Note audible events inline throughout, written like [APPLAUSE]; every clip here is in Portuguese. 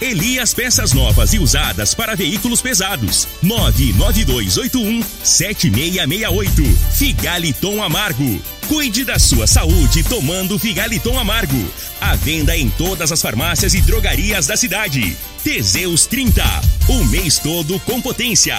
Elias Peças Novas e Usadas para Veículos Pesados. 99281-7668. Figaliton Amargo. Cuide da sua saúde tomando Figaliton Amargo. À venda em todas as farmácias e drogarias da cidade. Teseus 30. O mês todo com potência.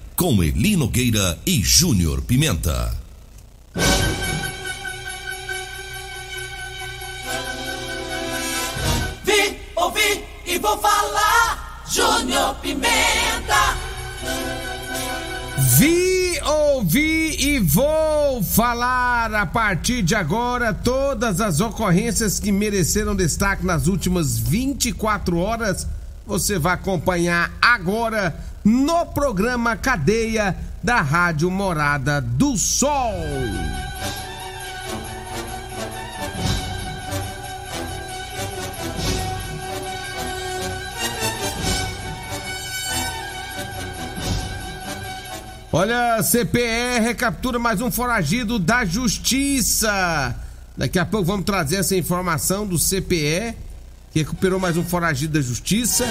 com Eli Nogueira e Júnior Pimenta. Vi, ouvi e vou falar. Júnior Pimenta. Vi, ouvi e vou falar a partir de agora todas as ocorrências que mereceram destaque nas últimas 24 horas. Você vai acompanhar agora no programa Cadeia da Rádio Morada do Sol. Olha, CPE recaptura mais um foragido da Justiça. Daqui a pouco vamos trazer essa informação do CPE, que recuperou mais um foragido da Justiça.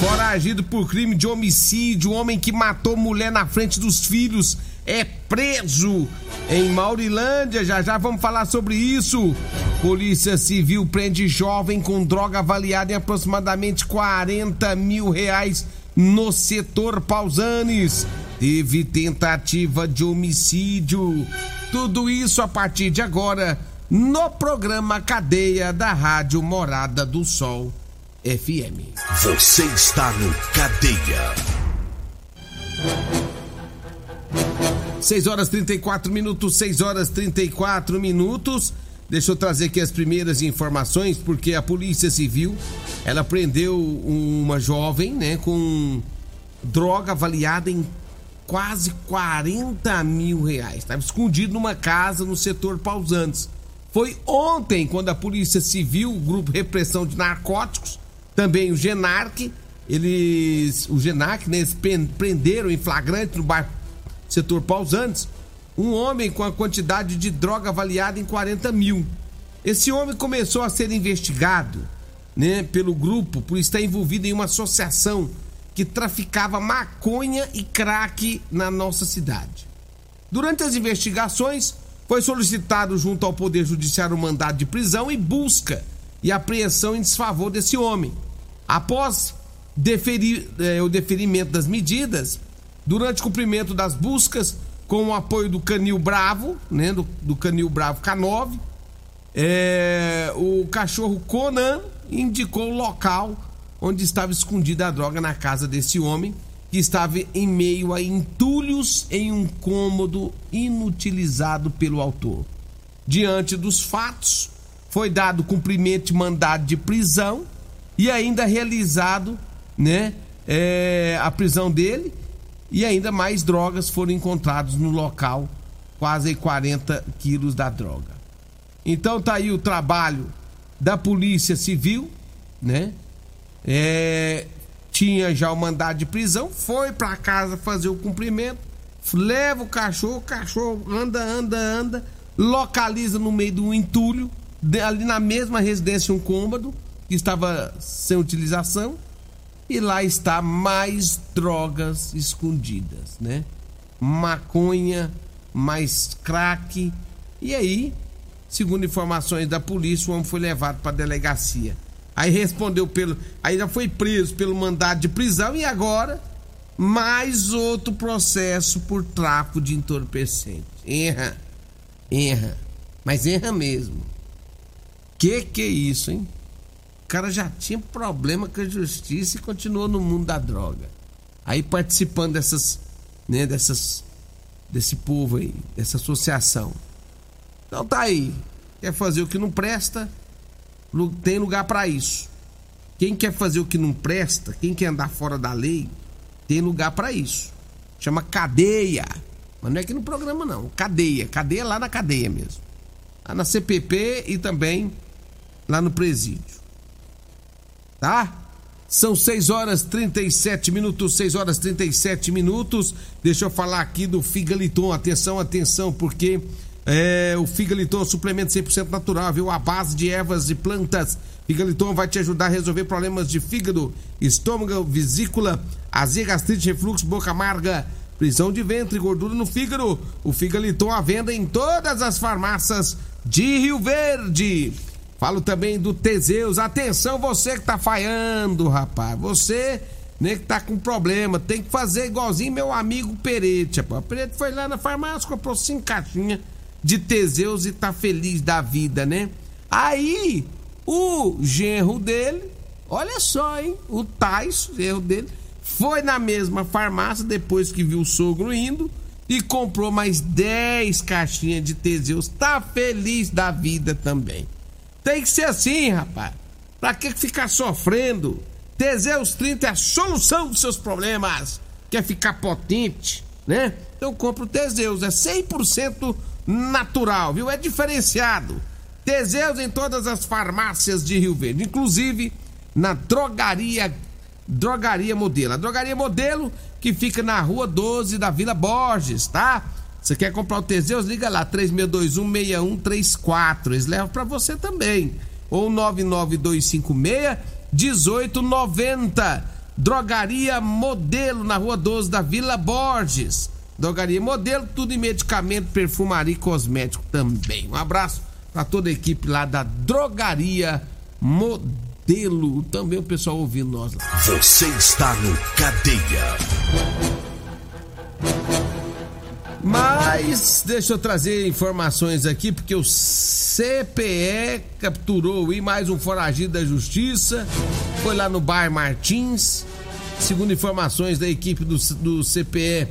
Foragido por crime de homicídio, homem que matou mulher na frente dos filhos é preso em Maurilândia. Já já vamos falar sobre isso. Polícia Civil prende jovem com droga avaliada em aproximadamente 40 mil reais no setor Pausanes. Teve tentativa de homicídio. Tudo isso a partir de agora no programa Cadeia da Rádio Morada do Sol FM. Você está no Cadeia. 6 horas 34 minutos, 6 horas 34 minutos. Deixa eu trazer aqui as primeiras informações, porque a Polícia Civil ela prendeu uma jovem, né, com droga avaliada em quase 40 mil reais. Estava escondido numa casa no setor Pausantes. Foi ontem quando a Polícia Civil, o Grupo Repressão de Narcóticos, também o GENARC, eles, o GENARC, né, eles prenderam em flagrante no bairro setor Pausantes, um homem com a quantidade de droga avaliada em 40 mil. Esse homem começou a ser investigado né, pelo grupo por estar envolvido em uma associação que traficava maconha e crack na nossa cidade. Durante as investigações, foi solicitado junto ao Poder Judiciário um mandado de prisão e busca e apreensão em desfavor desse homem. Após deferir, eh, o deferimento das medidas, durante o cumprimento das buscas, com o apoio do Canil Bravo, né, do, do Canil Bravo K9, eh, o cachorro Conan indicou o local onde estava escondida a droga na casa desse homem, que estava em meio a entulhos em um cômodo inutilizado pelo autor. Diante dos fatos, foi dado cumprimento de mandado de prisão e ainda realizado, né, é, a prisão dele e ainda mais drogas foram encontrados no local, quase 40 quilos da droga. Então tá aí o trabalho da Polícia Civil, né? É, tinha já o mandado de prisão, foi para casa fazer o cumprimento, leva o cachorro, o cachorro anda, anda, anda, localiza no meio do entulho, ali na mesma residência um cômodo que estava sem utilização, e lá está mais drogas escondidas, né? Maconha, mais crack. E aí, segundo informações da polícia, o homem foi levado para delegacia. Aí respondeu pelo, aí já foi preso pelo mandado de prisão e agora mais outro processo por tráfico de entorpecente. Erra. Erra. Mas erra mesmo. Que que é isso, hein? O cara já tinha problema com a justiça e continuou no mundo da droga. Aí participando dessas, né, dessas desse povo aí, dessa associação. Então tá aí. Quer fazer o que não presta? Tem lugar para isso. Quem quer fazer o que não presta, quem quer andar fora da lei, tem lugar para isso. Chama cadeia. Mas não é aqui no programa, não. Cadeia. Cadeia lá na cadeia mesmo. Lá na CPP e também lá no presídio. Tá? São 6 horas 37 minutos, 6 horas 37 minutos. Deixa eu falar aqui do Figaliton. Atenção, atenção, porque é, o Figaliton é um suplemento 100% natural, viu? A base de ervas e plantas. Figaliton vai te ajudar a resolver problemas de fígado, estômago, vesícula, azia, gastrite, refluxo, boca amarga, prisão de ventre, gordura no fígado. O Figaliton à venda em todas as farmácias de Rio Verde. Falo também do Teseus. Atenção, você que tá falhando, rapaz. Você né, que tá com problema, tem que fazer igualzinho meu amigo Perete. Rapaz. O Perete foi lá na farmácia, comprou cinco caixinhas de Teseus e tá feliz da vida, né? Aí, o genro dele, olha só, hein? O Tais, genro dele, foi na mesma farmácia depois que viu o sogro indo e comprou mais 10 caixinhas de Teseus. Tá feliz da vida também. Tem que ser assim, rapaz. Pra que ficar sofrendo? Teseus 30 é a solução dos seus problemas. Quer ficar potente, né? Então compra o Teseus, é 100% natural, viu? É diferenciado. Teseus em todas as farmácias de Rio Verde, inclusive na drogaria Drogaria Modelo. A Drogaria Modelo que fica na Rua 12 da Vila Borges, tá? Você quer comprar o Teseus? Liga lá, 3621-6134. Eles levam para você também. Ou 99256 1890. Drogaria Modelo na Rua 12 da Vila Borges. Drogaria Modelo, tudo em medicamento, perfumaria e cosmético também. Um abraço para toda a equipe lá da Drogaria Modelo. Também o pessoal ouvindo nós lá. Você está no Cadeia. Mas deixa eu trazer informações aqui, porque o CPE capturou e mais um foragido da justiça. Foi lá no Bar Martins. Segundo informações da equipe do, do CPE,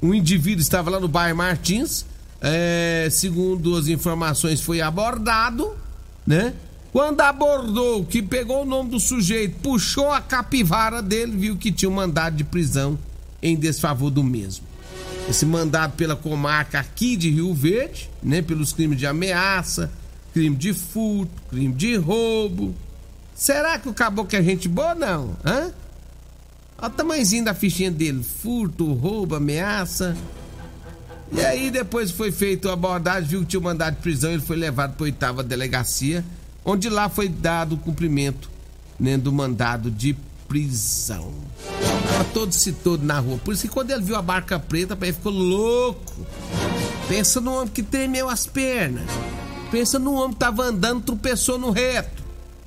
um indivíduo estava lá no Bar Martins. É, segundo as informações, foi abordado, né? Quando abordou, que pegou o nome do sujeito, puxou a capivara dele, viu que tinha um mandado de prisão em desfavor do mesmo esse mandado pela comarca aqui de Rio Verde, né, pelos crimes de ameaça, crime de furto, crime de roubo. Será que o caboclo é gente boa não? Hã? Olha o tamanhozinho da fichinha dele, furto, roubo, ameaça. E aí depois foi feito a abordagem, viu que tinha um mandado de prisão, ele foi levado para oitava delegacia, onde lá foi dado o cumprimento né, do mandado de prisão. Tava todo se todo na rua. Por isso que quando ele viu a barca preta, ele ficou louco. Pensa no homem que tremeu as pernas. Pensa no homem que tava andando, tropeçou no reto.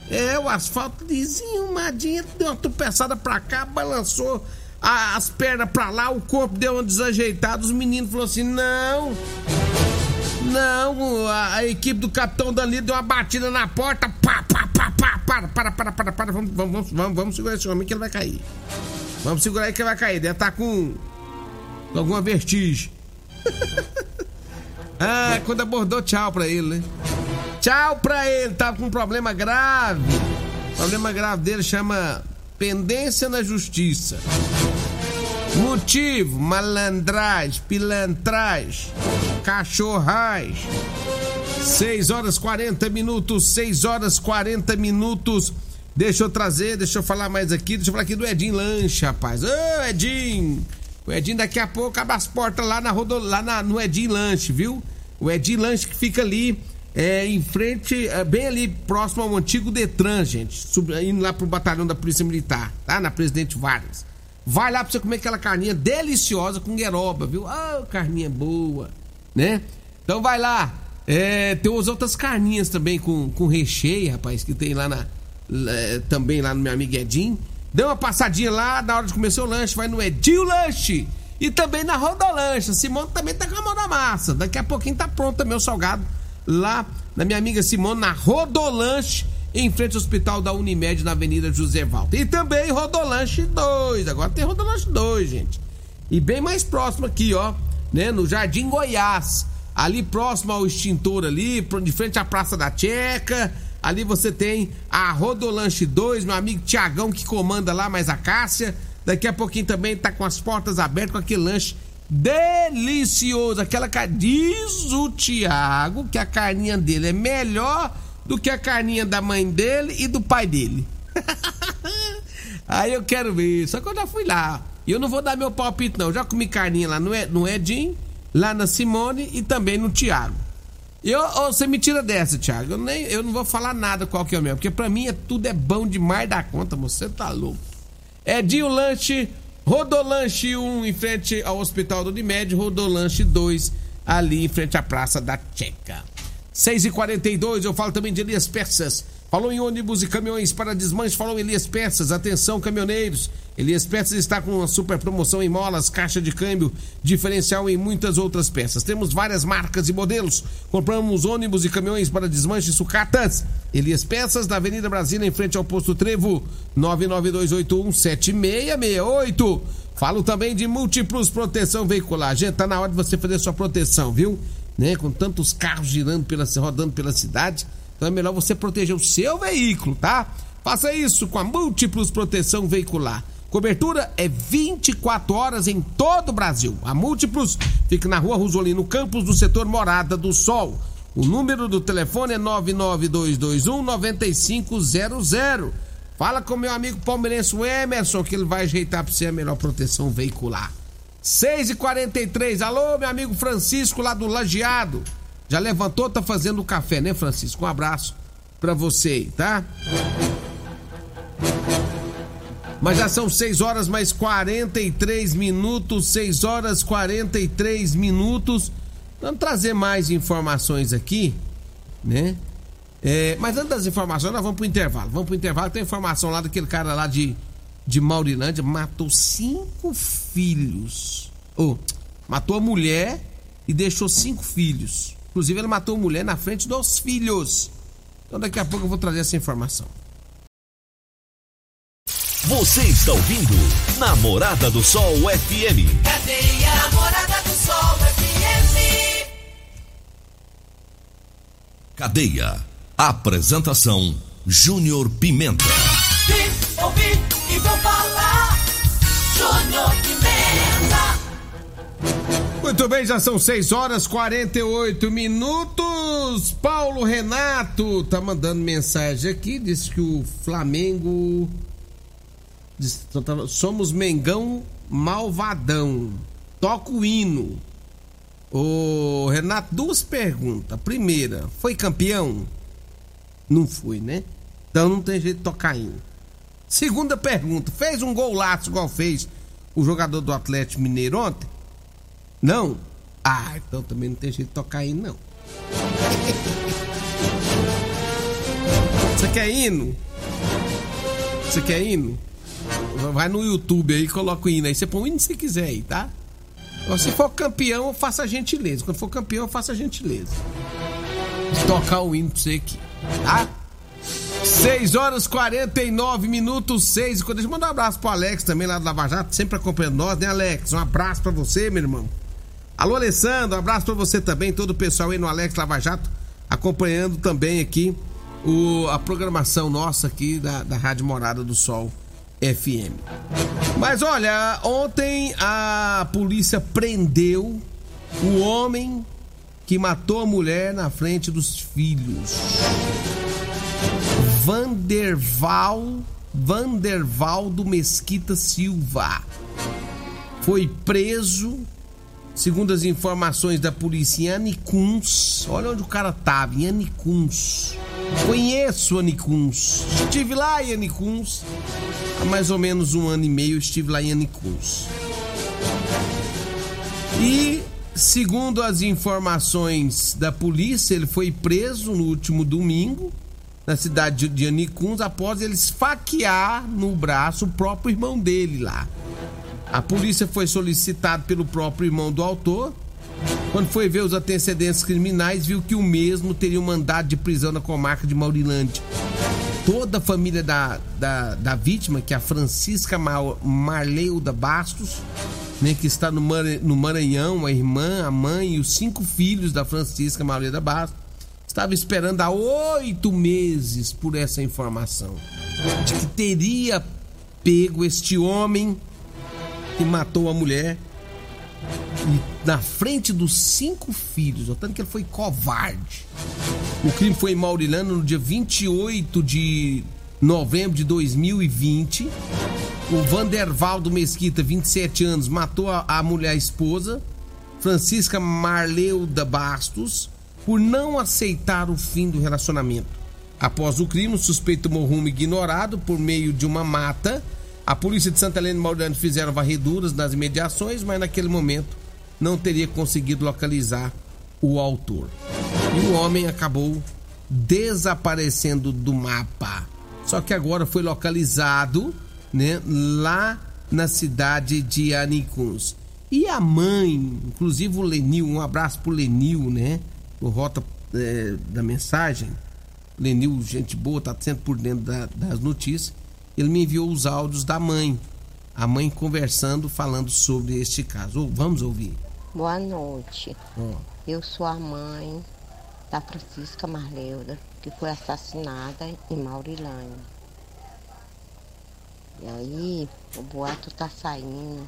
É, o asfalto desenhumadinho, deu uma tropeçada pra cá, balançou a, as pernas pra lá, o corpo deu uma desajeitada. Os meninos falaram assim: não, não, a, a, equipe do capitão Danilo deu uma batida na porta, pá, pá, pá, pá, para, para, para, para, para, vamos, vamos, vamos, vamos segurar esse homem que ele vai cair. Vamos segurar aí que ele vai cair, deve estar tá com, com alguma vertigem. [LAUGHS] ah, quando abordou, tchau pra ele, né? Tchau pra ele, tava com um problema grave. O problema grave dele chama pendência na justiça. Motivo: malandragem, pilantragem, cachorragem. 6 horas 40 minutos, 6 horas 40 minutos. Deixa eu trazer, deixa eu falar mais aqui. Deixa eu falar aqui do Edinho Lanche, rapaz. Ô, Edinho! O Edinho daqui a pouco abre as portas lá, na rodo, lá na, no Edinho Lanche, viu? O Edinho Lanche que fica ali é, em frente, é, bem ali próximo ao antigo Detran, gente. Sub, indo lá pro batalhão da Polícia Militar, tá? Na Presidente Vargas. Vai lá pra você comer aquela carninha deliciosa com gueroba, viu? Ah, carninha boa, né? Então vai lá. É, tem umas outras carninhas também com, com recheio, rapaz, que tem lá na. É, também lá no meu amigo Edinho. Dê uma passadinha lá na hora de comer seu lanche, vai no Edinho Lanche. E também na Rodolanche. Simone também tá com a mão na massa. Daqui a pouquinho tá pronto também o salgado lá na minha amiga Simone, na Rodolanche, em frente ao hospital da Unimed, na Avenida José Valdo. E também Rodolanche 2. Agora tem Rodolanche 2, gente. E bem mais próximo aqui, ó, né, no Jardim Goiás. Ali próximo ao extintor ali, de frente à Praça da Checa. Ali você tem a Rodolanche 2, meu amigo Tiagão que comanda lá, mais a Cássia. Daqui a pouquinho também tá com as portas abertas com aquele lanche delicioso. Aquela diz o Tiago que a carninha dele é melhor do que a carninha da mãe dele e do pai dele. [LAUGHS] Aí eu quero ver, só que eu já fui lá. E eu não vou dar meu palpite, não. Já comi carninha lá no, Edinho, lá na Simone e também no Tiago. Eu, oh, você me tira dessa, Thiago. Eu, nem, eu não vou falar nada qual que é o meu, porque pra mim é, tudo é bom demais da conta, você tá louco. Edinho Lanche Rodolanche 1 em frente ao Hospital do Unimed, Rodolanche 2 ali em frente à Praça da Checa. 6 e 42 eu falo também de Elias Peças. Falou em ônibus e caminhões para desmanche, falou Elias Peças. Atenção, caminhoneiros. Elias Peças está com uma super promoção em molas, caixa de câmbio, diferencial em muitas outras peças. Temos várias marcas e modelos. Compramos ônibus e caminhões para desmanche sucatas. Elias Peças, da Avenida Brasília, em frente ao posto Trevo, 992817668. Falo também de múltiplos proteção veicular. Gente, tá na hora de você fazer sua proteção, viu? Né? Com tantos carros girando pela, rodando pela cidade. Então é melhor você proteger o seu veículo, tá? Faça isso com a Múltiplos Proteção Veicular. Cobertura é 24 horas em todo o Brasil. A Múltiplos fica na rua Rosolino Campos, do setor Morada do Sol. O número do telefone é 99221 9500. Fala com meu amigo palmeirense Emerson que ele vai ajeitar para você a melhor proteção veicular. 6 e 43 alô, meu amigo Francisco lá do Lajeado. Já levantou, tá fazendo o café, né, Francisco? Um abraço para você, tá? Mas já são 6 horas mais 43 minutos, 6 horas 43 minutos. Vamos trazer mais informações aqui, né? É, mas antes das informações, nós vamos pro intervalo. Vamos pro intervalo, tem informação lá daquele cara lá de, de Maurilândia, matou cinco filhos. Oh, matou a mulher e deixou cinco filhos. Inclusive, ele matou a mulher na frente dos filhos. Então, daqui a pouco eu vou trazer essa informação. Você está ouvindo Namorada do Sol FM. Cadê a Namorada do Sol FM? Cadeia. Apresentação: Júnior Pimenta. Muito bem, já são 6 horas 48 minutos. Paulo Renato tá mandando mensagem aqui, diz que o Flamengo. somos Mengão malvadão. Toca o hino. Ô Renato, duas perguntas. Primeira, foi campeão? Não foi, né? Então não tem jeito de tocar hino. Segunda pergunta, fez um golaço igual fez o jogador do Atlético Mineiro ontem? Não? Ah, então também não tem jeito de tocar hino, não. Você quer hino? Você quer hino? Vai no YouTube aí, coloca o hino aí. Você põe o hino se quiser aí, tá? Se for campeão, faça a gentileza. Quando for campeão, faça a gentileza. Tocar o hino pra você aqui, tá? 6 horas 49 minutos, 6 e Deixa eu mandar um abraço pro Alex também lá do Lava Jato, sempre acompanhando nós, né, Alex? Um abraço pra você, meu irmão. Alô, Alessandro, abraço pra você também, todo o pessoal aí no Alex Lava Jato, acompanhando também aqui o, a programação nossa aqui da, da Rádio Morada do Sol FM. Mas olha, ontem a polícia prendeu o homem que matou a mulher na frente dos filhos. Vanderval Vandervaldo Mesquita Silva foi preso Segundo as informações da polícia em Anicuns, olha onde o cara tava, em Anicuns. Conheço Anicuns. Estive lá em Anicuns. Há mais ou menos um ano e meio estive lá em Anicuns. E segundo as informações da polícia, ele foi preso no último domingo na cidade de Anicuns após ele esfaquear no braço o próprio irmão dele lá. A polícia foi solicitada pelo próprio irmão do autor. Quando foi ver os antecedentes criminais, viu que o mesmo teria um mandado de prisão na comarca de Maurilândia. Toda a família da, da, da vítima, que é a Francisca Mar, Marleuda Bastos, né, que está no, no Maranhão, a irmã, a mãe e os cinco filhos da Francisca Marleuda Bastos, estava esperando há oito meses por essa informação de que teria pego este homem que matou a mulher e na frente dos cinco filhos, notando que ele foi covarde. O crime foi em Maurilano no dia 28 de novembro de 2020. O Vandervaldo Mesquita, 27 anos, matou a, a mulher a esposa, Francisca Marleuda Bastos, por não aceitar o fim do relacionamento. Após o crime, o suspeito rumo ignorado por meio de uma mata a polícia de Santa Helena e Maurano fizeram varreduras nas imediações, mas naquele momento não teria conseguido localizar o autor. E o homem acabou desaparecendo do mapa. Só que agora foi localizado, né, lá na cidade de Anicuns. E a mãe, inclusive o Lenil, um abraço pro Lenil, né? O rota é, da mensagem. Lenil, gente boa, tá sempre por dentro da, das notícias ele me enviou os áudios da mãe. A mãe conversando, falando sobre este caso. Vamos ouvir. Boa noite. Oh. Eu sou a mãe da Francisca Marleuda, que foi assassinada em Maurilândia. E aí, o boato tá saindo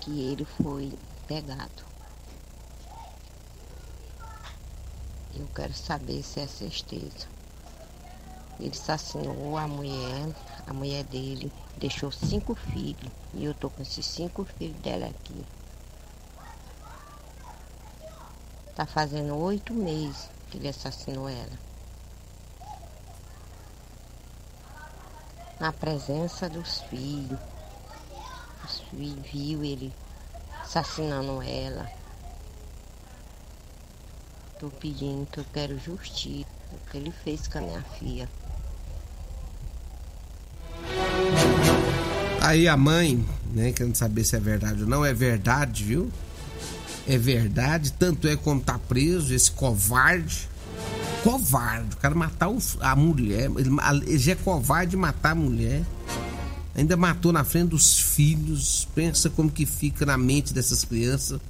que ele foi pegado. Eu quero saber se é certeza. Ele assassinou a mulher, a mulher dele, deixou cinco filhos. E eu tô com esses cinco filhos dela aqui. Tá fazendo oito meses que ele assassinou ela. Na presença dos filhos. Os filhos viu ele assassinando ela. Tô pedindo que eu quero justiça. O que ele fez com a minha filha. Aí a mãe, né, querendo saber se é verdade ou não, é verdade, viu? É verdade, tanto é como tá preso esse covarde. Covarde, o cara matar a mulher, ele, já é covarde matar a mulher. Ainda matou na frente dos filhos. Pensa como que fica na mente dessas crianças,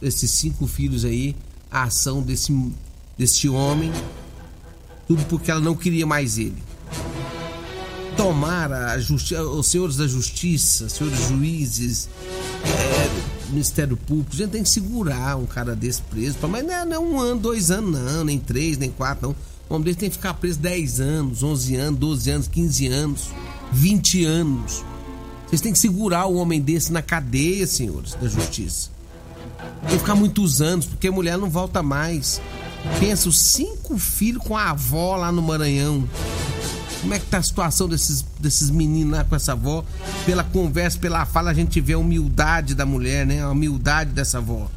esses cinco filhos aí, a ação desse, desse homem. Tudo porque ela não queria mais ele tomara os senhores da justiça, senhores juízes, é, Ministério Público, a gente tem que segurar um cara desse preso, mas não é, não é, um ano, dois anos, não, nem três, nem quatro, não. O homem desse tem que ficar preso 10 anos, 11 anos, 12 anos, 15 anos, 20 anos. Vocês têm que segurar o homem desse na cadeia, senhores da justiça. Tem que ficar muitos anos, porque a mulher não volta mais. Pensa, os cinco filhos com a avó lá no Maranhão. Como é que tá a situação desses, desses meninos lá com essa avó? Pela conversa, pela fala, a gente vê a humildade da mulher, né? A humildade dessa avó.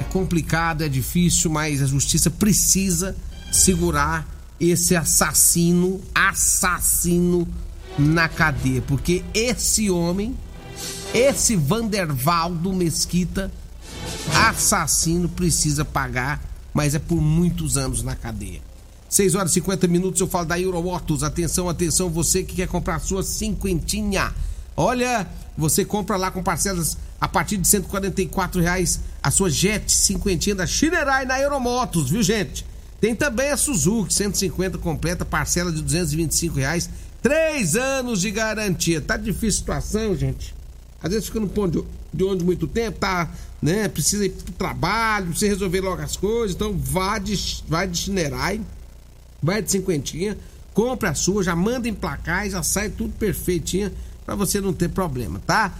É complicado, é difícil, mas a justiça precisa segurar esse assassino, assassino na cadeia, porque esse homem, esse Vandervaldo Mesquita, assassino, precisa pagar, mas é por muitos anos na cadeia. 6 horas e 50 minutos, eu falo da Euromotos. Atenção, atenção, você que quer comprar a sua cinquentinha. Olha, você compra lá com parcelas a partir de 144 reais a sua Jet cinquentinha da Shinerai na Euromotos, viu gente? Tem também a Suzuki 150 completa, parcela de 225 reais, três anos de garantia. Tá difícil a situação, gente. Às vezes fica no ponto de onde muito tempo, tá, né? Precisa ir pro trabalho, precisa resolver logo as coisas, então vá de, vai de Shinerai vai de cinquentinha, compra a sua, já manda emplacar e já sai tudo perfeitinho para você não ter problema, tá?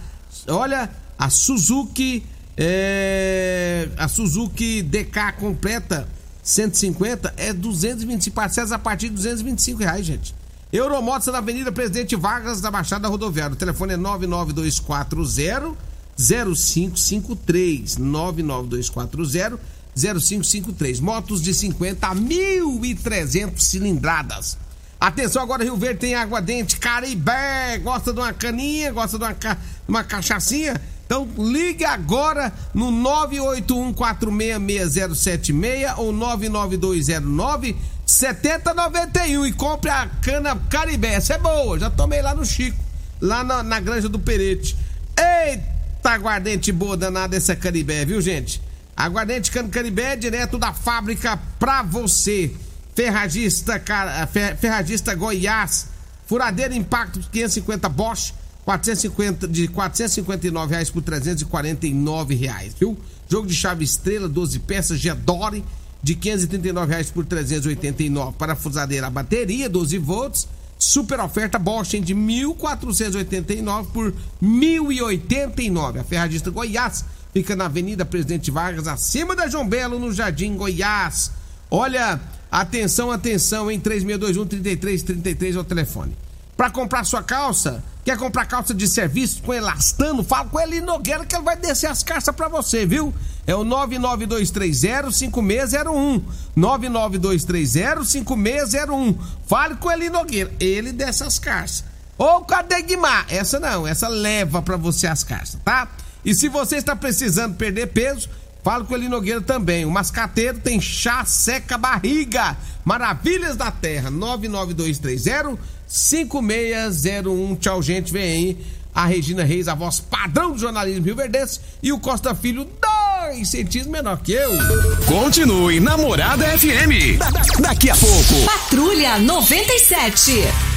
Olha, a Suzuki É, a Suzuki DK completa 150 é 225 parcelas a partir de 225 reais, gente. Euromotos na Avenida Presidente Vargas da Baixada Rodoviária. O telefone é 99240 0553 99240 0553. Motos de 50 a 1.300 cilindradas. Atenção agora, Rio Verde tem água dente Caribé. Gosta de uma caninha, gosta de uma, ca... uma cachaçinha? Então ligue agora no 981466076 ou 99209 7091 e compre a cana Caribé. Essa é boa, já tomei lá no Chico, lá na, na Granja do Perete. Eita, aguardente boa danada essa Caribé, viu gente? Aguardente Cano Caribé direto da fábrica pra você. Ferragista, Ferragista Goiás, furadeira impacto 550 Bosch 450, de 459 reais por 349 reais, viu? Jogo de chave estrela, 12 peças, Gedore, de 539 reais por 389. Parafusadeira, bateria, 12 volts. Super oferta Bosch de 1.489 por 1.089. A Ferradista Goiás fica na Avenida Presidente Vargas, acima da João Belo, no Jardim Goiás. Olha, atenção, atenção, em 3621 3333 é o telefone. Para comprar sua calça, quer comprar calça de serviço com elastano? Fala com ele Nogueira que ele vai descer as calças para você, viu? É o 992305601. 992305601. Fale com ele Nogueira, ele desce as calças. Ou cadê Guimar? Essa não, essa leva para você as calças, tá? E se você está precisando perder peso, Falo com ele Nogueira também. O mascateiro tem chá seca barriga. Maravilhas da Terra. 99230 5601. Tchau, gente. Vem aí a Regina Reis, a voz padrão do jornalismo Rio. E o Costa Filho, dois centímetros menor que eu. Continue Namorada FM. Da daqui a pouco. Patrulha 97.